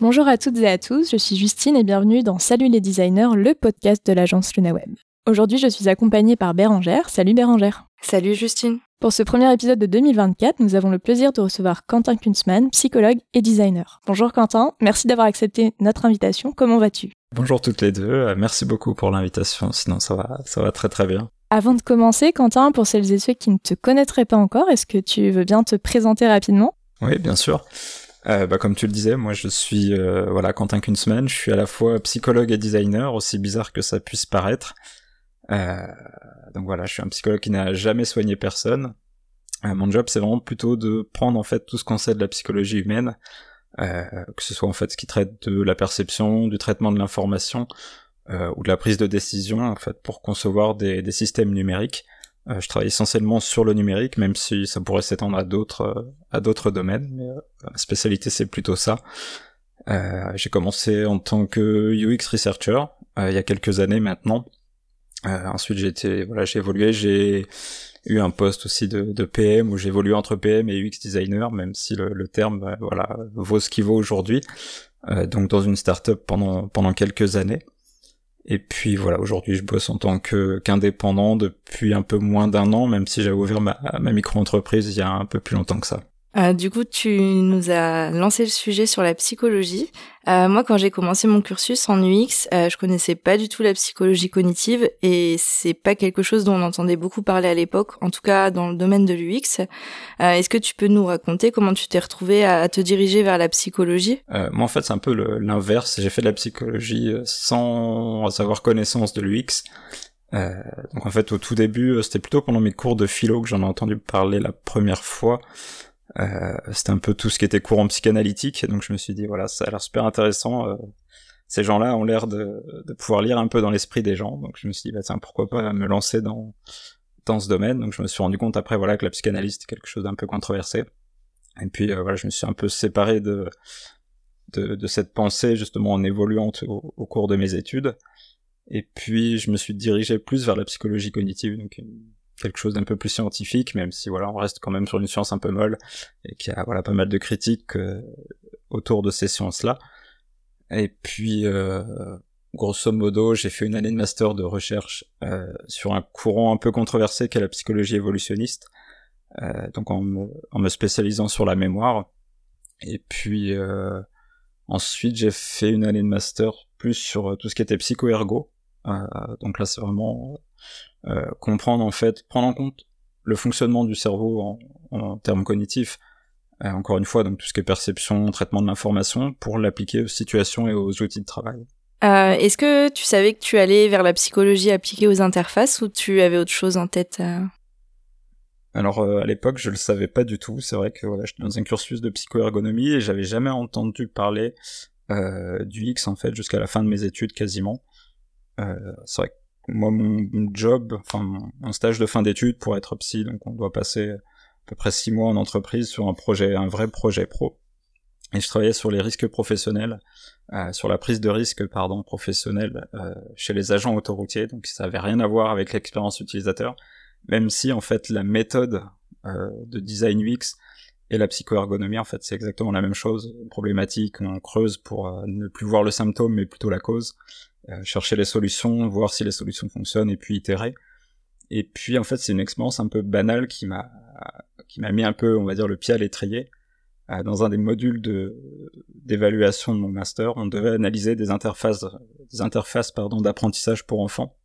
Bonjour à toutes et à tous, je suis Justine et bienvenue dans Salut les designers, le podcast de l'agence LunaWeb. Aujourd'hui, je suis accompagnée par Bérangère. Salut Bérangère. Salut Justine. Pour ce premier épisode de 2024, nous avons le plaisir de recevoir Quentin Kunzmann, psychologue et designer. Bonjour Quentin, merci d'avoir accepté notre invitation. Comment vas-tu? Bonjour toutes les deux, euh, merci beaucoup pour l'invitation, sinon ça va, ça va très très bien. Avant de commencer, Quentin, pour celles et ceux qui ne te connaîtraient pas encore, est-ce que tu veux bien te présenter rapidement? Oui, bien sûr. Euh, bah, comme tu le disais, moi je suis euh, voilà Quentin Kunzmann, je suis à la fois psychologue et designer, aussi bizarre que ça puisse paraître. Euh, donc voilà, je suis un psychologue qui n'a jamais soigné personne. Euh, mon job, c'est vraiment plutôt de prendre en fait tout ce qu'on sait de la psychologie humaine, euh, que ce soit en fait ce qui traite de la perception, du traitement de l'information euh, ou de la prise de décision, en fait, pour concevoir des, des systèmes numériques. Euh, je travaille essentiellement sur le numérique, même si ça pourrait s'étendre à d'autres à d'autres domaines. Mais ma spécialité, c'est plutôt ça. J'ai commencé en tant que UX researcher il y a quelques années maintenant. Euh, ensuite, j'ai été, voilà, j'ai évolué, j'ai eu un poste aussi de, de PM où j'ai évolué entre PM et UX designer, même si le, le terme, euh, voilà, vaut ce qu'il vaut aujourd'hui. Euh, donc dans une startup pendant pendant quelques années. Et puis voilà, aujourd'hui je bosse en tant qu'indépendant depuis un peu moins d'un an, même si j'avais ouvert ma micro-entreprise il y a un peu plus longtemps que ça. Euh, du coup, tu nous as lancé le sujet sur la psychologie. Euh, moi, quand j'ai commencé mon cursus en UX, euh, je connaissais pas du tout la psychologie cognitive et c'est pas quelque chose dont on entendait beaucoup parler à l'époque, en tout cas dans le domaine de l'UX. Euh, Est-ce que tu peux nous raconter comment tu t'es retrouvé à, te diriger vers la psychologie? Moi, en fait, c'est un peu l'inverse. J'ai fait de la psychologie sans avoir connaissance de l'UX. Donc en fait, au tout début, c'était plutôt pendant mes cours de philo que j'en ai entendu parler la première fois. Euh, c'était un peu tout ce qui était courant psychanalytique, donc je me suis dit voilà, ça a l'air super intéressant. Euh, ces gens-là ont l'air de, de, pouvoir lire un peu dans l'esprit des gens, donc je me suis dit bah tiens pourquoi pas me lancer dans dans ce domaine. Donc je me suis rendu compte après voilà que la psychanalyse était quelque chose d'un peu controversé. Et puis euh, voilà, je me suis un peu séparé de, de, de cette pensée justement en évoluant au, au, cours de mes études. Et puis je me suis dirigé plus vers la psychologie cognitive, donc quelque chose d'un peu plus scientifique, même si voilà, on reste quand même sur une science un peu molle et qu'il y a voilà pas mal de critiques euh, autour de ces sciences-là. Et puis, euh, grosso modo, j'ai fait une année de master de recherche euh, sur un courant un peu controversé qu'est la psychologie évolutionniste, euh, donc en me, en me, spécialisant sur la mémoire. Et puis euh, ensuite, j'ai fait une année de master plus sur tout ce qui était psycho-ergo. Donc là, c'est vraiment euh, comprendre en fait, prendre en compte le fonctionnement du cerveau en, en termes cognitifs, euh, encore une fois, donc tout ce qui est perception, traitement de l'information, pour l'appliquer aux situations et aux outils de travail. Euh, Est-ce que tu savais que tu allais vers la psychologie appliquée aux interfaces ou tu avais autre chose en tête euh... Alors à l'époque, je le savais pas du tout. C'est vrai que voilà, j'étais dans un cursus de psychoergonomie et j'avais jamais entendu parler euh, du X en fait jusqu'à la fin de mes études quasiment. Euh, c'est vrai que moi mon job, enfin mon stage de fin d'études pour être psy, donc on doit passer à peu près six mois en entreprise sur un projet, un vrai projet pro. Et je travaillais sur les risques professionnels, euh, sur la prise de risque pardon professionnelle euh, chez les agents autoroutiers, donc ça avait rien à voir avec l'expérience utilisateur, même si en fait la méthode euh, de design UX et la psychoergonomie en fait c'est exactement la même chose, une problématique, on creuse pour euh, ne plus voir le symptôme mais plutôt la cause. Euh, chercher les solutions, voir si les solutions fonctionnent et puis itérer. Et puis en fait c'est une expérience un peu banale qui m'a qui m'a mis un peu on va dire le pied à l'étrier. Euh, dans un des modules de d'évaluation de mon master, on devait analyser des interfaces des interfaces pardon d'apprentissage pour enfants.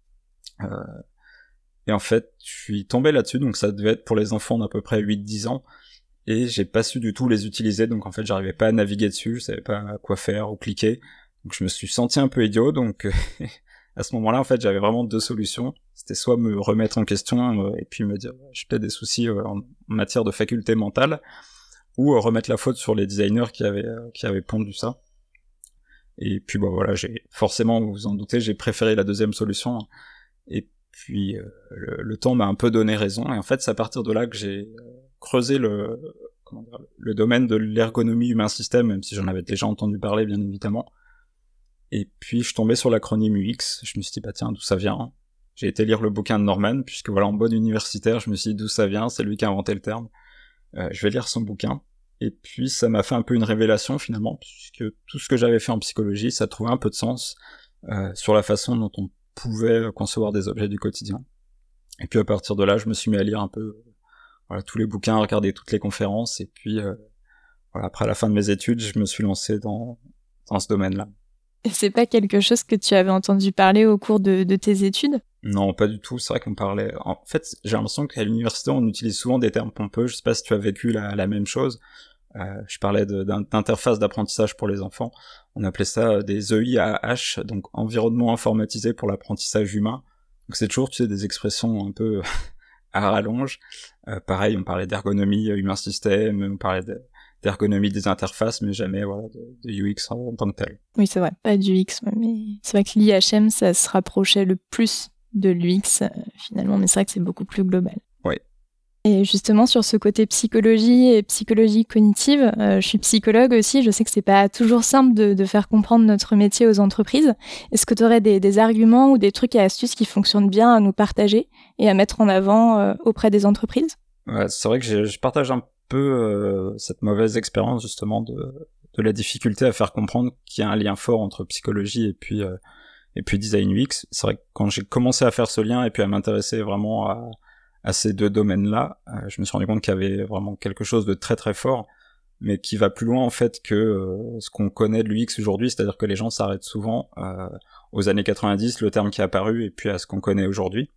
Et en fait, je suis tombé là-dessus, donc ça devait être pour les enfants d'à peu près 8-10 ans, et j'ai pas su du tout les utiliser, donc en fait j'arrivais pas à naviguer dessus, je savais pas quoi faire ou cliquer, donc je me suis senti un peu idiot, donc à ce moment-là, en fait, j'avais vraiment deux solutions. C'était soit me remettre en question euh, et puis me dire j'ai peut-être des soucis euh, en matière de faculté mentale, ou euh, remettre la faute sur les designers qui avaient qui avaient pondu ça. Et puis bon voilà, j'ai forcément, vous vous en doutez, j'ai préféré la deuxième solution. Et puis le, le, temps m'a un peu donné raison. Et en fait, c'est à partir de là que j'ai creusé le dire, le domaine de l'ergonomie humain-système, même si j'en avais déjà entendu parler, bien évidemment. Et puis je tombais sur l'acronyme UX, je me suis dit bah tiens d'où ça vient? J'ai été lire le bouquin de Norman, puisque voilà en bonne universitaire, je me suis dit d'où ça vient, c'est lui qui a inventé le terme. Euh, je vais lire son bouquin. Et puis ça m'a fait un peu une révélation finalement, puisque tout ce que j'avais fait en psychologie, ça trouvait un peu de sens euh, sur la façon dont on pouvait concevoir des objets du quotidien. Et puis à partir de là, je me suis mis à lire un peu voilà, tous les bouquins, regarder toutes les conférences, et puis euh, voilà, après la fin de mes études, je me suis lancé dans, dans ce domaine-là. Et c'est pas quelque chose que tu avais entendu parler au cours de, de tes études? Non, pas du tout. C'est vrai qu'on parlait. En fait, j'ai l'impression qu'à l'université, on utilise souvent des termes pompeux. Je sais pas si tu as vécu la, la même chose. Euh, je parlais d'interface d'apprentissage pour les enfants. On appelait ça euh, des EIAH, donc environnement informatisé pour l'apprentissage humain. Donc c'est toujours, tu sais, des expressions un peu à rallonge. Euh, pareil, on parlait d'ergonomie euh, humain-système, on parlait d'ergonomie des interfaces, mais jamais voilà, de, UX en, tant que tel. Oui, c'est vrai, pas du UX, mais c'est vrai que l'IHM, ça se rapprochait le plus de l'UX finalement, mais c'est vrai que c'est beaucoup plus global. Et justement sur ce côté psychologie et psychologie cognitive, euh, je suis psychologue aussi. Je sais que c'est pas toujours simple de, de, faire comprendre notre métier aux entreprises. Est-ce que tu aurais des, des, arguments ou des trucs et astuces qui fonctionnent bien à nous partager et à mettre en avant euh, auprès des entreprises? Ouais, C'est vrai que je partage un peu euh, cette mauvaise expérience justement de, de, la difficulté à faire comprendre qu'il y a un lien fort entre psychologie et puis et puis design UX. C'est vrai que quand j'ai commencé à faire ce lien et puis à m'intéresser vraiment à à ces deux domaines-là, euh, je me suis rendu compte qu'il y avait vraiment quelque chose de très très fort, mais qui va plus loin en fait que euh, ce qu'on connaît de l'UX aujourd'hui, c'est-à-dire que les gens s'arrêtent souvent euh, aux années 90, le terme qui est apparu, et puis à ce qu'on connaît aujourd'hui.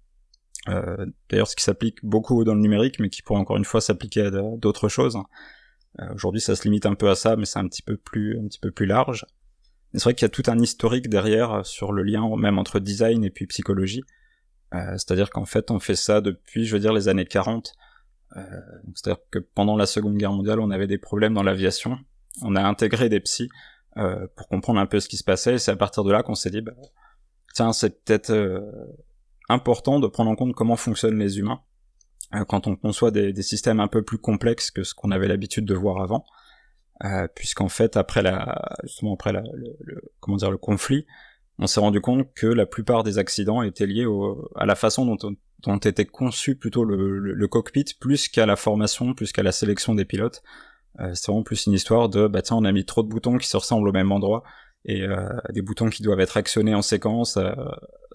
D'ailleurs, ce qui s'applique beaucoup dans le numérique, mais qui pourrait encore une fois s'appliquer à d'autres choses. aujourd'hui, ça se limite un peu à ça, mais c'est un petit peu plus un petit peu plus large. C'est vrai qu'il y a tout un historique derrière sur le lien même entre design et puis psychologie. Euh, c'est-à-dire qu'en fait, on fait ça depuis, je veux dire, les années 40. Euh, c'est-à-dire que pendant la Seconde Guerre mondiale, on avait des problèmes dans l'aviation. On a intégré des psys euh, pour comprendre un peu ce qui se passait. Et c'est à partir de là qu'on s'est dit, bah, tiens, c'est peut-être important de prendre en compte comment fonctionnent les humains quand on conçoit des, des, systèmes un peu plus complexes que ce qu'on avait l'habitude de voir avant. Euh, puisqu'en fait après la justement après la, le, le, comment dire le conflit on s'est rendu compte que la plupart des accidents étaient liés à la façon dont, dont était conçu plutôt le, cockpit, plus qu'à la formation, plus qu'à la sélection des pilotes. Euh, c'est vraiment plus une histoire de, bah tiens, on a mis trop de boutons qui se ressemblent au même endroit, et euh, des boutons qui doivent être actionnés en séquence. Euh,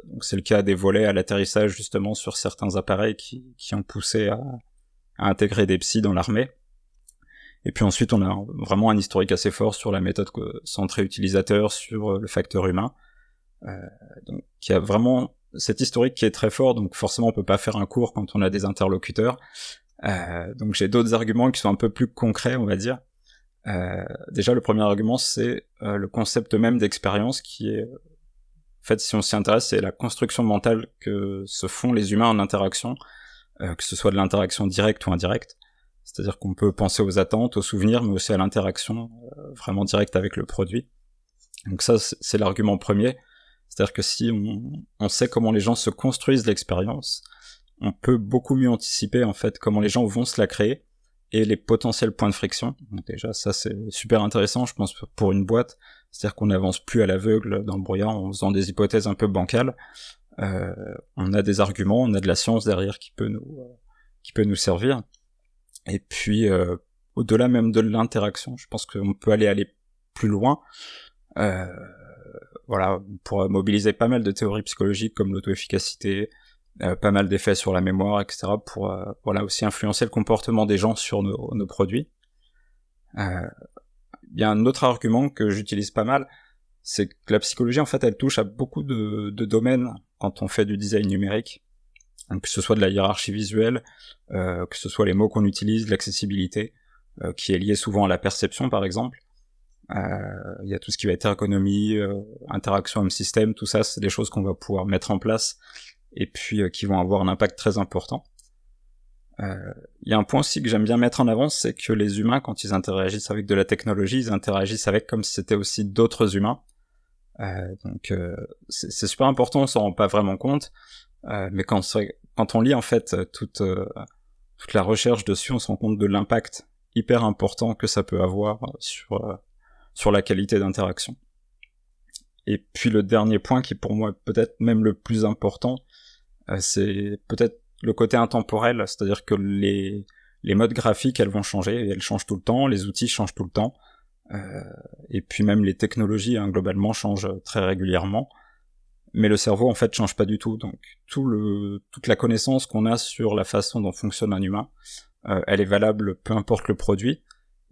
donc c'est le cas des volets à l'atterrissage justement sur certains appareils qui, ont poussé à, à intégrer des psys dans l'armée. Et puis ensuite, on a vraiment un historique assez fort sur la méthode centrée utilisateur, sur le facteur humain. Euh, donc, il y a vraiment cet historique qui est très fort, donc forcément on peut pas faire un cours quand on a des interlocuteurs. Euh, donc j'ai d'autres arguments qui sont un peu plus concrets, on va dire. Euh, déjà, le premier argument, c'est le concept même d'expérience qui est, en fait, si on s'y intéresse, c'est la construction mentale que se font les humains en interaction, euh, que ce soit de l'interaction directe ou indirecte. C'est-à-dire qu'on peut penser aux attentes, aux souvenirs, mais aussi à l'interaction euh, vraiment directe avec le produit. Donc ça, c'est l'argument premier. C'est-à-dire que si on, sait comment les gens se construisent l'expérience, on peut beaucoup mieux anticiper en fait comment les gens vont se la créer et les potentiels points de friction. Déjà ça c'est super intéressant je pense pour une boîte, c'est-à-dire qu'on n'avance plus à l'aveugle dans le brouillard en faisant des hypothèses un peu bancales. Euh, on a des arguments, on a de la science derrière qui peut nous qui peut nous servir. Et puis euh, au-delà même de l'interaction, je pense qu'on peut aller aller plus loin. Euh, voilà, pour mobiliser pas mal de théories psychologiques comme l'auto-efficacité, euh, pas mal d'effets sur la mémoire, etc. pour euh, voilà aussi influencer le comportement des gens sur nos, nos produits. Euh, il y a un autre argument que j'utilise pas mal, c'est que la psychologie en fait elle touche à beaucoup de, de domaines quand on fait du design numérique, que ce soit de la hiérarchie visuelle, que ce soit les mots qu'on utilise, l'accessibilité, qui est liée souvent à la perception par exemple. Euh, il y a tout ce qui va être ergonomie, euh, interaction homme système, tout ça, c'est des choses qu'on va pouvoir mettre en place et puis euh, qui vont avoir un impact très important. Il y a un point aussi que j'aime bien mettre en avant, c'est que les humains, quand ils interagissent avec de la technologie, ils interagissent avec comme si c'était aussi d'autres humains. donc c'est super important, on s'en rend pas vraiment compte, mais quand, quand on lit en fait toute, toute la recherche dessus, on se rend compte de l'impact hyper important que ça peut avoir sur sur la qualité d'interaction. Et puis le dernier point qui pour moi peut-être même le plus important, euh, c'est peut-être le côté intemporel, c'est-à-dire que les, les modes graphiques, elles vont changer, elles changent tout le temps, les outils changent tout le temps, euh, et puis même les technologies hein, globalement changent très régulièrement. Mais le cerveau en fait change pas du tout, donc tout le, toute la connaissance qu'on a sur la façon dont fonctionne un humain, euh, elle est valable peu importe le produit,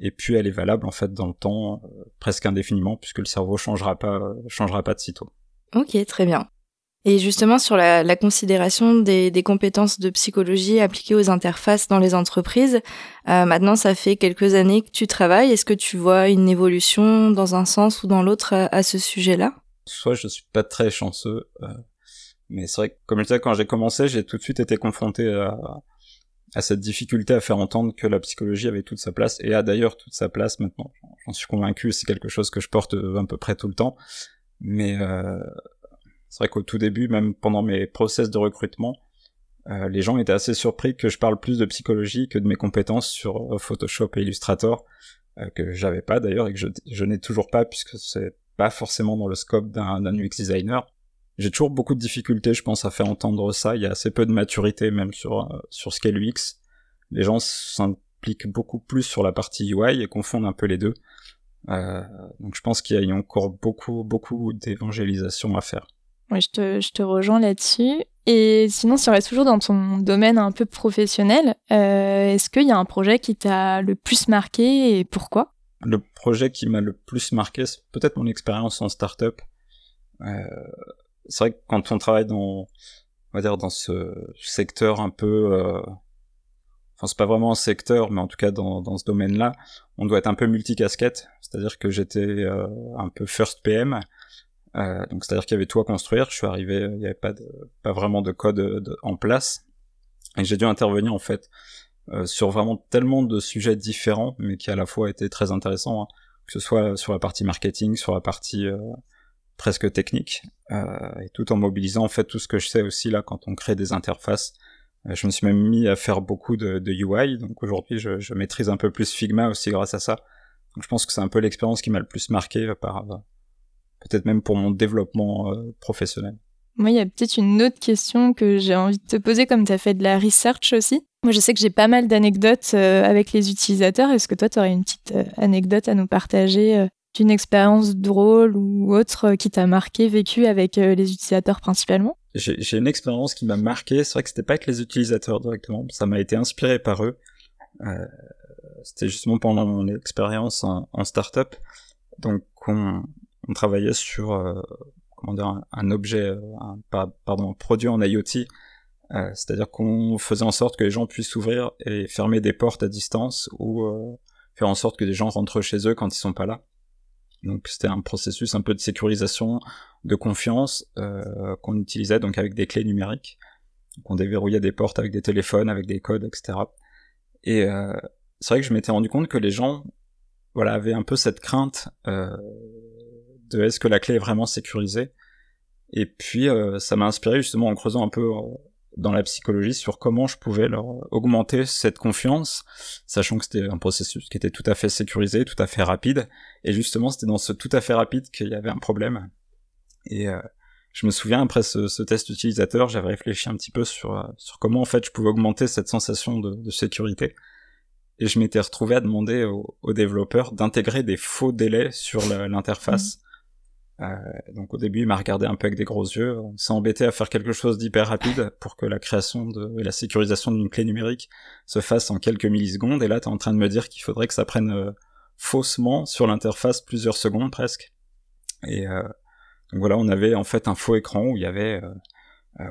et puis elle est valable en fait dans le temps euh, presque indéfiniment puisque le cerveau changera pas changera pas de sitôt. Ok, très bien. Et justement sur la, la considération des, des, compétences de psychologie appliquées aux interfaces dans les entreprises, euh, maintenant ça fait quelques années que tu travailles. Est-ce que tu vois une évolution dans un sens ou dans l'autre à, ce sujet-là? Soit je suis pas très chanceux, euh, mais c'est vrai que comme je disais quand j'ai commencé, j'ai tout de suite été confronté à, à cette difficulté à faire entendre que la psychologie avait toute sa place et a d'ailleurs toute sa place maintenant. J'en suis convaincu, c'est quelque chose que je porte à peu près tout le temps. Mais euh, c'est vrai qu'au tout début, même pendant mes process de recrutement, euh, les gens étaient assez surpris que je parle plus de psychologie que de mes compétences sur euh, Photoshop et Illustrator, euh, que j'avais pas d'ailleurs et que je, je n'ai toujours pas puisque c'est pas forcément dans le scope d'un UX designer. J'ai toujours beaucoup de difficultés, je pense, à faire entendre ça. Il y a assez peu de maturité même sur euh, sur Scale UX. Les gens s'impliquent beaucoup plus sur la partie UI et confondent un peu les deux. Euh, donc je pense qu'il y a encore beaucoup beaucoup d'évangélisation à faire. Oui, je te, je te rejoins là-dessus. Et sinon, si on reste toujours dans ton domaine un peu professionnel, euh, est-ce qu'il y a un projet qui t'a le plus marqué et pourquoi? Le projet qui m'a le plus marqué, c'est peut-être mon expérience en startup. Euh, c'est vrai que quand on travaille dans, on va dire, dans ce secteur un peu, euh, enfin c'est pas vraiment un secteur, mais en tout cas dans, dans ce domaine-là, on doit être un peu multicasquette. C'est-à-dire que j'étais euh, un peu first PM, euh, donc c'est-à-dire qu'il y avait tout à construire. Je suis arrivé, il n'y avait pas de, pas vraiment de code de, en place, et j'ai dû intervenir en fait euh, sur vraiment tellement de sujets différents, mais qui à la fois étaient très intéressants, hein, que ce soit sur la partie marketing, sur la partie euh, presque technique, euh, et tout en mobilisant en fait tout ce que je sais aussi là quand on crée des interfaces. Euh, je me suis même mis à faire beaucoup de, UI, donc aujourd'hui je, maîtrise un peu plus Figma aussi grâce à ça. Je pense que c'est un peu l'expérience qui m'a le plus marqué par peut-être même pour mon développement euh, professionnel. Moi, il y a peut-être une autre question que j'ai envie de te poser, comme tu as fait de la research aussi. Moi, je sais que j'ai pas mal d'anecdotes euh, avec les utilisateurs. Est-ce que toi, tu aurais une petite euh, anecdote à nous partager d'une expérience drôle ou autre qui t'a marqué, vécu avec les utilisateurs principalement? J'ai une expérience qui m'a marqué. C'est vrai que c'était pas avec les utilisateurs directement. Ça m'a été inspiré par eux. c'était justement pendant mon expérience en, startup. Donc, on, travaillait sur euh, comment dire, un, objet, euh, pardon, un produit en IoT, euh, c'est-à-dire qu'on faisait en sorte que les gens puissent ouvrir et fermer des portes à distance ou faire en sorte que les gens rentrent chez eux quand ils sont pas là. Donc c'était un processus un peu de sécurisation, de confiance euh, qu'on utilisait donc avec des clés numériques. Donc on déverrouillait des portes avec des téléphones, avec des codes, etc. Et euh, c'est vrai que je m'étais rendu compte que les gens, voilà, avaient un peu cette crainte euh, de est-ce que la clé est vraiment sécurisée? Et puis euh, ça m'a inspiré justement en creusant un peu dans la psychologie sur comment je pouvais leur augmenter cette confiance, sachant que c'était un processus qui était tout à fait sécurisé, tout à fait rapide, et justement c'était dans ce tout à fait rapide qu'il y avait un problème. Et euh, je me souviens après ce, test utilisateur, j'avais réfléchi un petit peu sur, sur comment en fait je pouvais augmenter cette sensation de, sécurité, et je m'étais retrouvé à demander aux, développeurs d'intégrer des faux délais sur l'interface. Euh, donc au début, il m'a regardé un peu avec des gros yeux. On s'est embêté à faire quelque chose d'hyper rapide pour que la création de, et la sécurisation d'une clé numérique se fasse en quelques millisecondes. Et là, tu es en train de me dire qu'il faudrait que ça prenne euh, faussement sur l'interface plusieurs secondes presque. Et euh, donc voilà, on avait en fait un faux écran où il y avait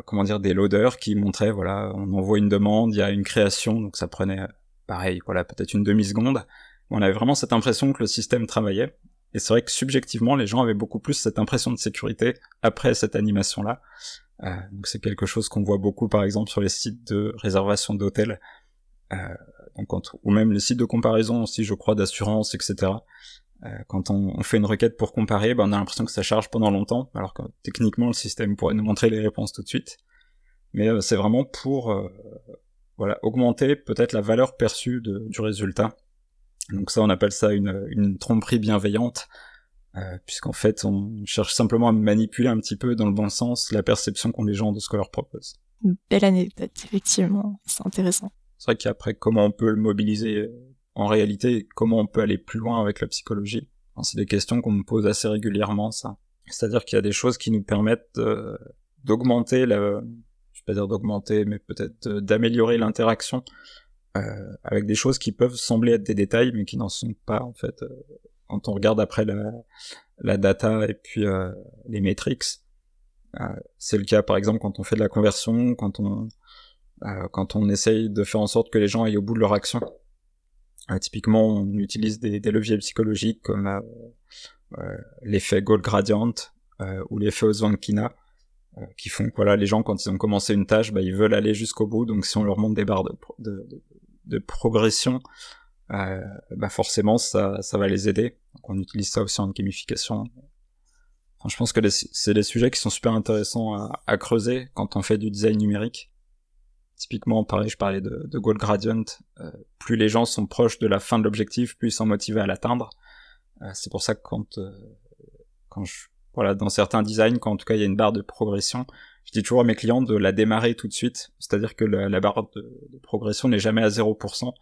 comment dire des loaders qui montraient voilà, on envoie une demande, il y a une création, donc ça prenait pareil, voilà, peut-être une demi seconde. On avait vraiment cette impression que le système travaillait. Et c'est vrai que subjectivement, les gens avaient beaucoup plus cette impression de sécurité après cette animation-là. Euh, donc c'est quelque chose qu'on voit beaucoup, par exemple, sur les sites de réservation d'hôtels, euh, ou même les sites de comparaison aussi, je crois, d'assurance, etc. Euh, quand on, on, fait une requête pour comparer, ben on a l'impression que ça charge pendant longtemps, alors que techniquement le système pourrait nous montrer les réponses tout de suite. Mais euh, c'est vraiment pour euh, voilà augmenter peut-être la valeur perçue de, du résultat donc ça, on appelle ça une, une tromperie bienveillante, euh, puisqu'en fait, on cherche simplement à manipuler un petit peu dans le bon sens la perception qu'ont les gens de ce qu'on leur propose. Belle anecdote, effectivement, c'est intéressant. C'est vrai qu'après, comment on peut le mobiliser en réalité, comment on peut aller plus loin avec la psychologie? C'est des questions qu'on me pose assez régulièrement, ça. C'est-à-dire qu'il y a des choses qui nous permettent euh, d'augmenter la, je vais pas dire d'augmenter, mais peut-être euh, d'améliorer l'interaction euh, avec des choses qui peuvent sembler être des détails, mais qui n'en sont pas en fait. quand on regarde après la, la data et puis les métriques, c'est le cas par exemple quand on fait de la conversion, quand on quand on essaye de faire en sorte que les gens aillent au bout de leur action. typiquement, on utilise des, des leviers psychologiques comme euh, l'effet Gold Gradient euh, ou l'effet Ozwankina euh, qui font que voilà, les gens quand ils ont commencé une tâche, bah, ils veulent aller jusqu'au bout. Donc si on leur montre des barres de, de, de, progression, euh, bah forcément ça, ça va les aider. On utilise ça aussi en gamification. Je pense que c'est des sujets qui sont super intéressants à, creuser quand on fait du design numérique. Typiquement, pareil, je parlais de, de Gold Gradient. Euh, plus les gens sont proches de la fin de l'objectif, plus ils sont motivés à l'atteindre. Euh, c'est pour ça que quand, euh, quand je, voilà, dans certains designs, quand en tout cas il y a une barre de progression, je dis toujours à mes clients de la démarrer tout de suite, c'est-à-dire que la, barre de, progression n'est jamais à 0%.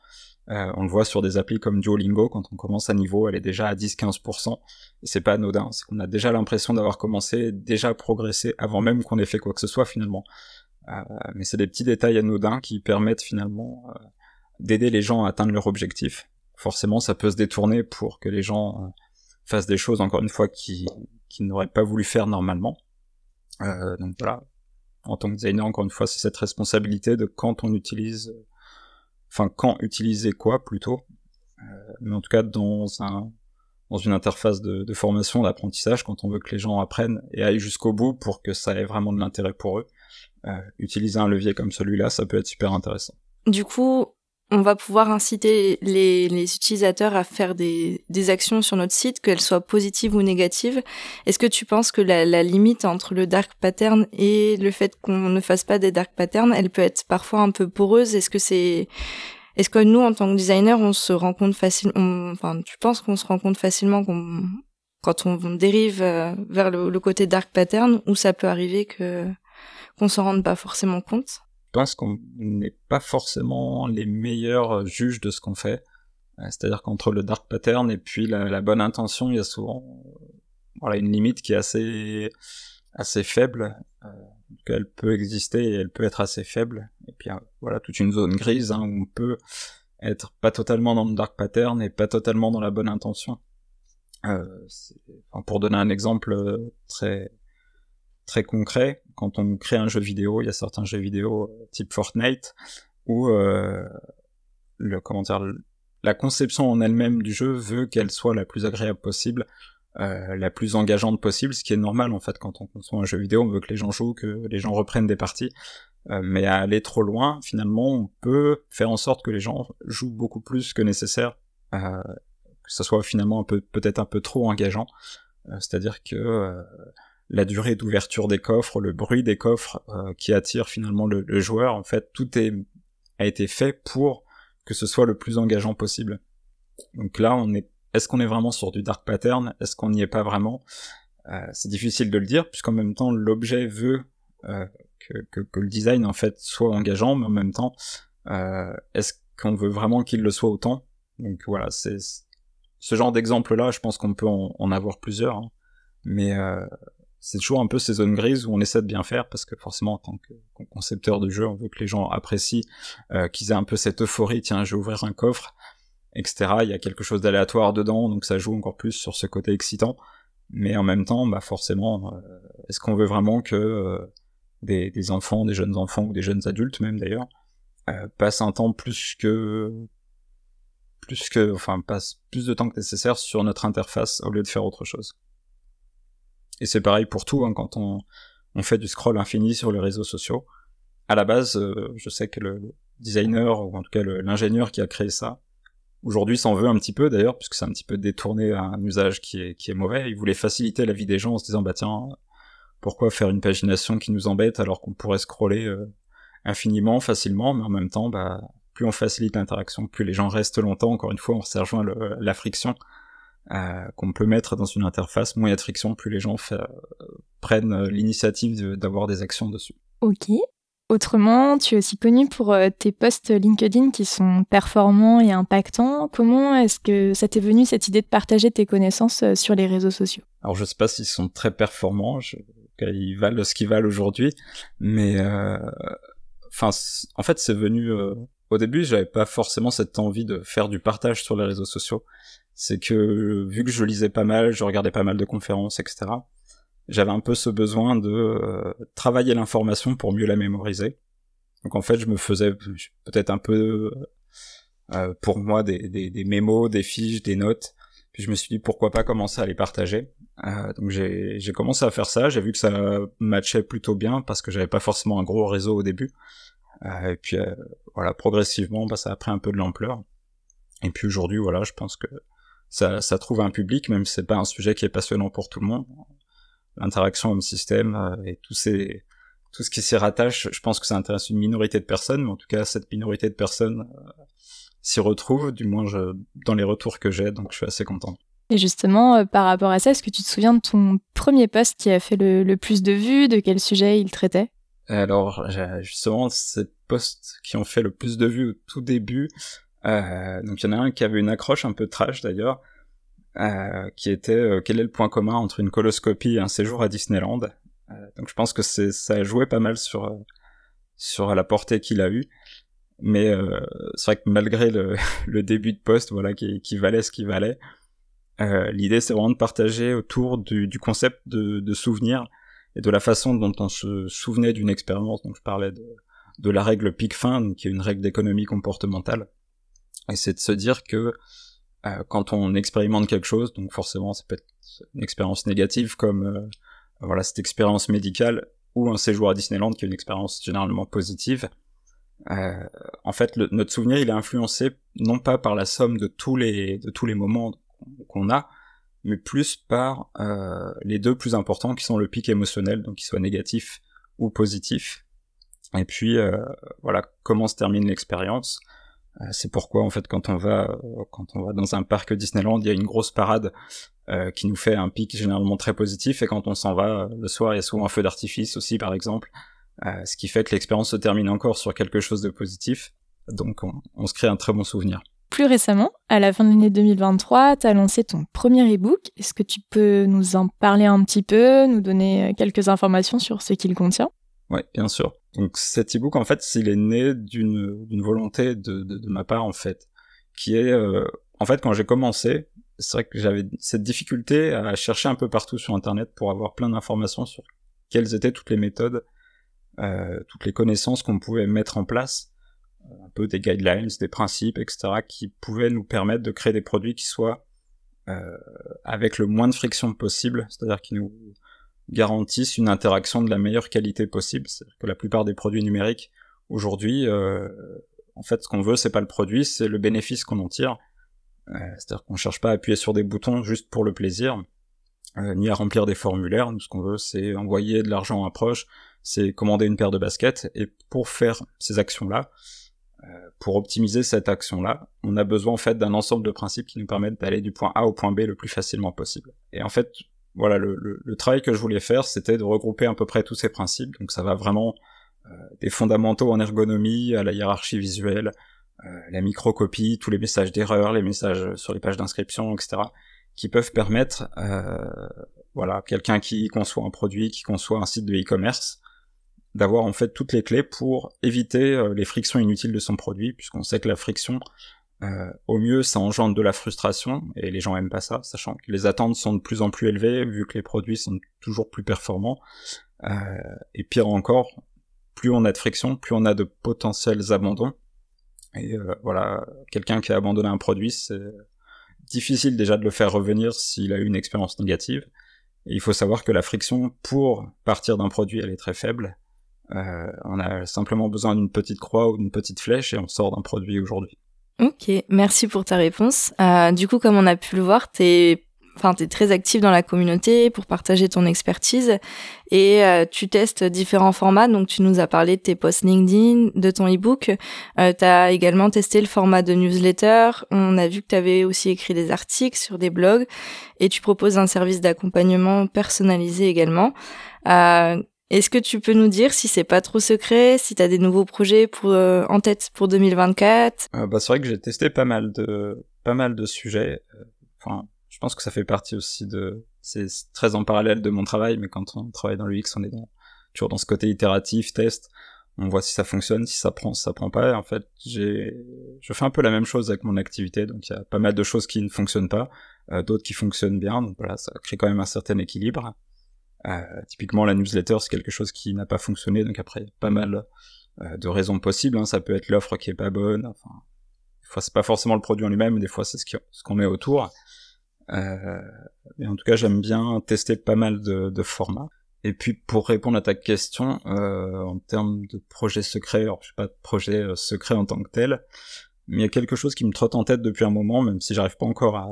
Euh, on le voit sur des applis comme Duolingo, quand on commence à niveau, elle est déjà à 10-15%, et c'est pas anodin, c'est qu'on a déjà l'impression d'avoir commencé, déjà progressé, avant même qu'on ait fait quoi que ce soit finalement. Euh, mais c'est des petits détails anodins qui permettent finalement euh, d'aider les gens à atteindre leur objectif forcément ça peut se détourner pour que les gens euh, fassent des choses encore une fois qui, qui n'auraient pas voulu faire normalement. Euh, donc voilà, en tant que designer encore une fois c'est cette responsabilité de quand on utilise, enfin quand utiliser quoi plutôt, euh, mais en tout cas dans un dans une interface de, formation, d'apprentissage, quand on veut que les gens apprennent et aillent jusqu'au bout pour que ça ait vraiment de l'intérêt pour eux, euh, utiliser un levier comme celui-là, ça peut être super intéressant. Du coup, on va pouvoir inciter les, les utilisateurs à faire des, des, actions sur notre site, qu'elles soient positives ou négatives. Est-ce que tu penses que la, la, limite entre le dark pattern et le fait qu'on ne fasse pas des dark patterns, elle peut être parfois un peu poreuse? Est-ce que c'est est-ce que nous, en tant que designer, on se rend compte facilement, enfin, tu penses qu'on se rend compte facilement quand on dérive euh, vers le, le, côté dark pattern, ou ça peut arriver que qu'on s'en rende pas forcément compte? Pense qu'on n'est pas forcément les meilleurs juges de ce qu'on fait. Euh, c'est-à-dire qu'entre le dark pattern et puis la, bonne intention, il y a souvent voilà, une limite qui est assez, assez faible. Euh, elle peut exister et elle peut être assez faible. Et puis voilà, toute une zone grise hein, où on peut être pas totalement dans le dark pattern et pas totalement dans la bonne intention. Euh, pour donner un exemple très très concret, quand on crée un jeu vidéo, il y a certains jeux vidéo euh, type Fortnite où euh, le commentaire, la conception en elle-même du jeu veut qu'elle soit la plus agréable possible, euh, la plus engageante possible, ce qui est normal en fait quand on conçoit un jeu vidéo, on veut que les gens jouent, que les gens reprennent des parties. Euh, mais à aller trop loin, finalement, on peut faire en sorte que les gens jouent beaucoup plus que nécessaire, euh, que ce soit finalement un peu peut-être un peu trop engageant. C'est-à-dire que la durée d'ouverture des coffres, le bruit des coffres euh, qui attire finalement le, joueur, en fait, tout est, a été fait pour que ce soit le plus engageant possible. Donc là, on est, est-ce qu'on est vraiment sur du dark pattern? Est-ce qu'on n'y est pas vraiment? Euh, C'est difficile de le dire, puisqu'en même temps, l'objet veut euh, que, le design en fait soit engageant, mais en même temps, est-ce qu'on veut vraiment qu'il le soit autant? Donc voilà, c'est ce genre d'exemple-là, je pense qu'on peut en, avoir plusieurs, hein. mais c'est toujours un peu ces zones grises où on essaie de bien faire parce que forcément en tant que concepteur de jeu on veut que les gens apprécient euh, qu'ils aient un peu cette euphorie tiens je vais ouvrir un coffre etc il y a quelque chose d'aléatoire dedans donc ça joue encore plus sur ce côté excitant. Mais en même temps bah forcément euh, est-ce qu'on veut vraiment que euh, des, des, enfants des jeunes enfants ou des jeunes adultes même d'ailleurs passent un temps plus que plus que enfin passent plus de temps que nécessaire sur notre interface au lieu de faire autre chose? Et c'est pareil pour tout, hein, quand on, on, fait du scroll infini sur les réseaux sociaux. À la base, euh, je sais que le designer, ou en tout cas l'ingénieur qui a créé ça, aujourd'hui s'en veut un petit peu d'ailleurs, puisque c'est un petit peu détourné à un usage qui est, qui est mauvais. Il voulait faciliter la vie des gens en se disant, bah tiens, pourquoi faire une pagination qui nous embête alors qu'on pourrait scroller euh, infiniment, facilement, mais en même temps, bah, plus on facilite l'interaction, plus les gens restent longtemps, encore une fois, on se rejoint la friction qu'on peut mettre dans une interface, moins il y a de friction, plus les gens fait, euh, prennent l'initiative d'avoir des actions dessus. Ok. Autrement, tu es aussi connu pour euh, tes posts LinkedIn qui sont performants et impactants. Comment est-ce que ça t'est venu cette idée de partager tes connaissances euh, sur les réseaux sociaux? Alors je sais pas s'ils sont très performants, je... ils valent ce qu'ils valent aujourd'hui, mais euh... enfin en fait c'est venu euh... au début j'avais pas forcément cette envie de faire du partage sur les réseaux sociaux. C'est que vu que je lisais pas mal, je regardais pas mal de conférences, etc j'avais un peu ce besoin de euh, travailler l'information pour mieux la mémoriser. Donc en fait, je me faisais peut-être un peu euh, pour moi des, des, des, mémos, des fiches, des notes. Puis je me suis dit pourquoi pas commencer à les partager. Euh, donc j'ai commencé à faire ça. J'ai vu que ça matchait plutôt bien parce que j'avais pas forcément un gros réseau au début. Euh, et puis euh, voilà, progressivement, bah, ça a pris un peu de l'ampleur. Et puis aujourd'hui, voilà, je pense que ça, ça trouve un public, même si c'est pas un sujet qui est passionnant pour tout le monde. L'interaction homme-système euh, et tout ces tout ce qui s'y rattache, je pense que ça intéresse une minorité de personnes, mais en tout cas cette minorité de personnes euh, s'y retrouve, du moins je, dans les retours que j'ai, donc je suis assez content. Et justement, euh, par rapport à ça, est-ce que tu te souviens de ton premier post qui a fait le, plus de vues, de quel sujet il traitait? Alors, justement, ces posts qui ont fait le plus de vues au tout début, donc il y en a un qui avait une accroche un peu trash d'ailleurs, euh, qui était euh, quel est le point commun entre une coloscopie et un séjour à Disneyland? Euh, donc je pense que c'est ça a joué pas mal sur sur la portée qu'il a eu. Mais c'est vrai que malgré le, le, début de poste, voilà, qui, qui valait ce qu'il valait, l'idée c'est vraiment de partager autour du, du concept de, de, souvenir et de la façon dont on se souvenait d'une expérience. Donc je parlais de, de la règle pic-fin, qui est une règle d'économie comportementale. Et c'est de se dire que euh, quand on expérimente quelque chose, donc forcément ça peut être une expérience négative comme euh, voilà cette expérience médicale ou un séjour à Disneyland qui est une expérience généralement positive. Euh, en fait, notre souvenir il est influencé non pas par la somme de tous les de tous les moments qu'on a, mais plus par euh, les deux plus importants qui sont le pic émotionnel, donc qu'il soit négatif ou positif. Et puis euh, voilà comment se termine l'expérience. Euh, c'est pourquoi en fait quand on va euh, quand on va dans un parc Disneyland, il y a une grosse parade euh, qui nous fait un pic généralement très positif et quand on s'en va le soir, il y a souvent un feu d'artifice aussi par exemple, ce qui fait que l'expérience se termine encore sur quelque chose de positif. Donc on, se crée un très bon souvenir. Plus récemment, à la fin de l'année 2023, tu as lancé ton premier e-book. Est-ce que tu peux nous en parler un petit peu, nous donner quelques informations sur ce qu'il contient? Ouais, bien sûr. Donc cet e-book, en fait, il est né d'une volonté de, de, de, ma part, en fait, qui est, euh, en fait, quand j'ai commencé, c'est vrai que j'avais cette difficulté à chercher un peu partout sur Internet pour avoir plein d'informations sur quelles étaient toutes les méthodes, euh, toutes les connaissances qu'on pouvait mettre en place, euh, un peu des guidelines, des principes, etc., qui pouvaient nous permettre de créer des produits qui soient euh, avec le moins de friction possible, c'est-à-dire qui nous garantissent une interaction de la meilleure qualité possible. C'est-à-dire que la plupart des produits numériques aujourd'hui, euh, en fait, ce qu'on veut, c'est pas le produit, c'est le bénéfice qu'on en tire. Euh, c'est-à-dire qu'on cherche pas à appuyer sur des boutons juste pour le plaisir, euh, ni à remplir des formulaires. Nous, ce qu'on veut, c'est envoyer de l'argent à proche, c'est commander une paire de baskets. Et pour faire ces actions-là, euh, pour optimiser cette action-là, on a besoin en fait d'un ensemble de principes qui nous permettent d'aller du point A au point B le plus facilement possible. Et en fait, voilà, le, le, travail que je voulais faire, c'était de regrouper à peu près tous ces principes. Donc ça va vraiment euh, des fondamentaux en ergonomie, à la hiérarchie visuelle, euh, la microcopie, tous les messages d'erreur, les messages sur les pages d'inscription, etc., qui peuvent permettre, euh, voilà, quelqu'un qui conçoit un produit, qui conçoit un site de e-commerce, d'avoir en fait toutes les clés pour éviter euh, les frictions inutiles de son produit, puisqu'on sait que la friction, euh, au mieux, ça engendre de la frustration, et les gens aiment pas ça, sachant que les attentes sont de plus en plus élevées, vu que les produits sont toujours plus performants. Euh, et pire encore, plus on a de friction, plus on a de potentiels abandons. Et euh, voilà, quelqu'un qui a abandonné un produit, c'est difficile déjà de le faire revenir s'il a eu une expérience négative. Et il faut savoir que la friction pour partir d'un produit, elle est très faible. Euh, on a simplement besoin d'une petite croix ou d'une petite flèche et on sort d'un produit aujourd'hui. Ok, merci pour ta réponse. Euh, du coup, comme on a pu le voir, t'es enfin t'es très actif dans la communauté pour partager ton expertise et euh, tu testes différents formats. Donc tu nous as parlé de tes posts LinkedIn de ton ebook. Euh, tu as également testé le format de newsletter. On a vu que tu avais aussi écrit des articles sur des blogs et tu proposes un service d'accompagnement personnalisé également. Euh, Est-ce que tu peux nous dire si c'est pas trop secret, si tu as des nouveaux projets pour, euh, en tête pour 2024 euh, bah, C'est vrai que j'ai testé pas mal de, pas mal de sujets. Euh, enfin, je pense que ça fait partie aussi de... C'est très en parallèle de mon travail, mais quand on travaille dans l'UX, on est dans, toujours dans ce côté itératif, test. On voit si ça fonctionne, si ça prend, si ça prend pas. Et en fait, j'ai, je fais un peu la même chose avec mon activité. Donc il y a pas mal de choses qui ne fonctionnent pas, d'autres qui fonctionnent bien. Donc voilà, ça crée quand même un certain équilibre. Euh, typiquement, la newsletter, c'est quelque chose qui n'a pas fonctionné, donc après, pas mal euh, de raisons possibles. Hein. Ça peut être l'offre qui est pas bonne. Enfin, des fois, c'est pas forcément le produit en lui-même, mais des fois, c'est ce qu'on met autour. Euh, et en tout cas, j'aime bien tester pas mal de, de, formats. Et puis, pour répondre à ta question, euh, en termes de projet secret, alors je sais pas de projet euh, secret en tant que tel, mais il y a quelque chose qui me trotte en tête depuis un moment, même si j'arrive pas encore à,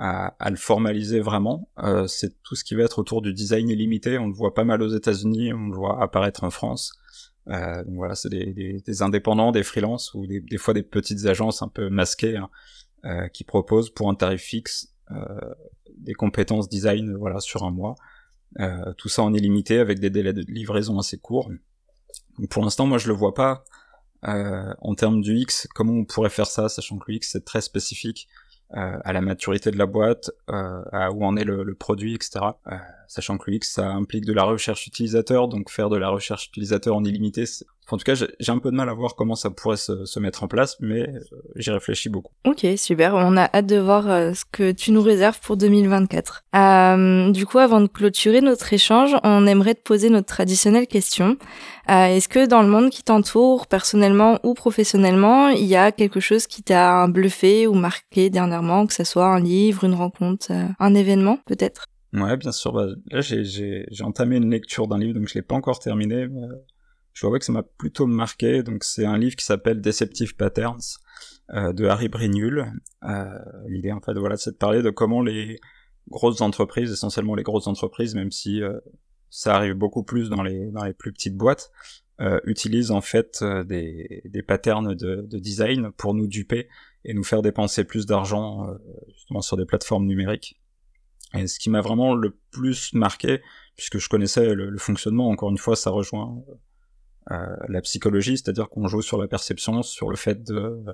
à, le formaliser vraiment. Euh, c'est tout ce qui va être autour du design illimité. On le voit pas mal aux États-Unis, on le voit apparaître en France. Euh, donc voilà, c'est des, des, des, indépendants, des freelances ou des, des, fois des petites agences un peu masquées hein, euh, qui proposent pour un tarif fixe euh, des compétences design voilà sur un mois. Euh, tout ça en illimité avec des délais de livraison assez courts. Pour l'instant, moi je le vois pas en termes du X. Comment on pourrait faire ça, sachant que le X c'est très spécifique euh, à la maturité de la boîte, euh, à où en est le, produit, etc. Euh, sachant que l'UX, ça implique de la recherche utilisateur, donc faire de la recherche utilisateur en illimité, en tout cas, j'ai un peu de mal à voir comment ça pourrait se, se mettre en place, mais euh, j'y réfléchis beaucoup. Ok, super. On a hâte de voir euh, ce que tu nous réserves pour 2024. Euh, du coup, avant de clôturer notre échange, on aimerait te poser notre traditionnelle question. Euh, Est-ce que dans le monde qui t'entoure, personnellement ou professionnellement, il y a quelque chose qui t'a bluffé ou marqué dernièrement, que ce soit un livre, une rencontre, un événement peut-être? Ouais, bien sûr. Bah, là, j'ai entamé une lecture d'un livre, donc je l'ai pas encore terminé. Mais je vois que ça m'a plutôt marqué. Donc c'est un livre qui s'appelle Deceptive Patterns euh, de Harry Brignull. Euh, L'idée en fait voilà c'est de parler de comment les grosses entreprises, essentiellement les grosses entreprises, même si euh, ça arrive beaucoup plus dans les dans les plus petites boîtes, euh, utilisent en fait euh, des, des patterns de, de, design pour nous duper et nous faire dépenser plus d'argent justement sur des plateformes numériques. Et ce qui m'a vraiment le plus marqué, puisque je connaissais le, le, fonctionnement, encore une fois, ça rejoint euh, la psychologie, c'est-à-dire qu'on joue sur la perception, sur le fait de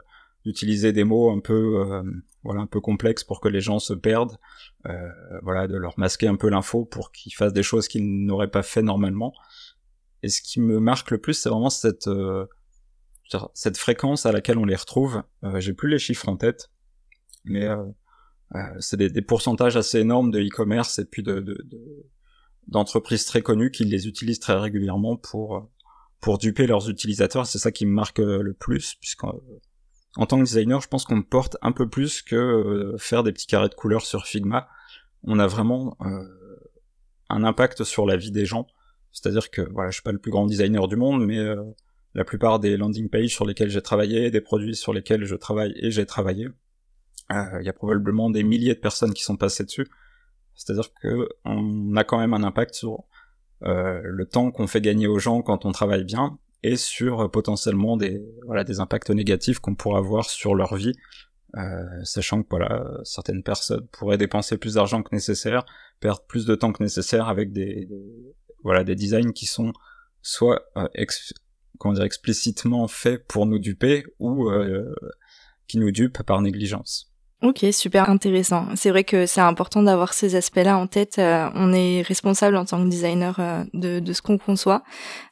d'utiliser des mots un peu euh, voilà un peu complexes pour que les gens se perdent, euh, voilà de leur masquer un peu l'info pour qu'ils fassent des choses qu'ils n'auraient pas fait normalement. Et ce qui me marque le plus, c'est vraiment cette cette fréquence à laquelle on les retrouve. J'ai plus les chiffres en tête, mais c'est des, des, pourcentages assez énormes de e-commerce et puis de d'entreprises très connues qui les utilisent très régulièrement pour pour duper leurs utilisateurs. C'est ça qui me marque euh, le plus, puisqu'en euh, en tant que designer, je pense qu'on me porte un peu plus que euh, faire des petits carrés de couleurs sur Figma. On a vraiment un impact sur la vie des gens. C'est-à-dire que voilà, je suis pas le plus grand designer du monde, mais la plupart des landing pages sur lesquels j'ai travaillé, des produits sur lesquels je travaille et j'ai travaillé, il y a probablement des milliers de personnes qui sont passées dessus. C'est-à-dire que on a quand même un impact sur euh, le temps qu'on fait gagner aux gens quand on travaille bien, et sur euh, potentiellement des, voilà, des impacts négatifs qu'on pourrait avoir sur leur vie, euh, sachant que voilà, certaines personnes pourraient dépenser plus d'argent que nécessaire, perdre plus de temps que nécessaire avec des, voilà, des designs qui sont soit comment dire, explicitement faits pour nous duper ou qui nous dupent par négligence. Ok, super intéressant. C'est vrai que c'est important d'avoir ces aspects-là en tête. Euh, on est responsable en tant que designer euh, de, ce qu'on conçoit.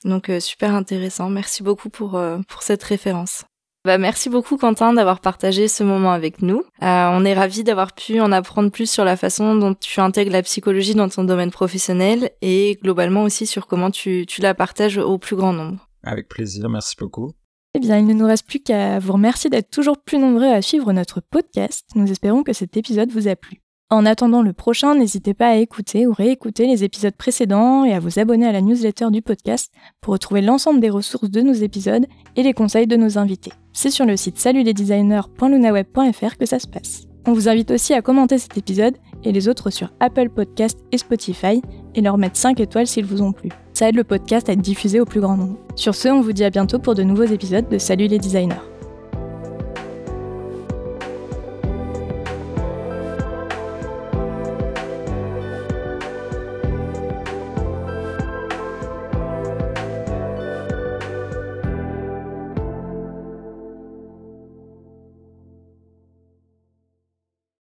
Donc euh, super intéressant. Merci beaucoup pour, pour cette référence. Bah, merci beaucoup Quentin d'avoir partagé ce moment avec nous. on est ravis d'avoir pu en apprendre plus sur la façon dont tu intègres la psychologie dans ton domaine professionnel et globalement aussi sur comment tu, tu la partages au plus grand nombre. Avec plaisir, merci beaucoup. Eh bien, il ne nous reste plus qu'à vous remercier d'être toujours plus nombreux à suivre notre podcast. Nous espérons que cet épisode vous a plu. En attendant le prochain, n'hésitez pas à écouter ou réécouter les épisodes précédents et à vous abonner à la newsletter du podcast pour retrouver l'ensemble des ressources de nos épisodes et les conseils de nos invités. C'est sur le site salutlesdesigners.lunaweb.fr que ça se passe. On vous invite aussi à commenter cet épisode et les autres sur Apple Podcast et Spotify et leur mettre 5 étoiles s'ils vous ont plu. Ça aide le podcast à être diffusé au plus grand nombre. Sur ce, on vous dit à bientôt pour de nouveaux épisodes de Salut les designers.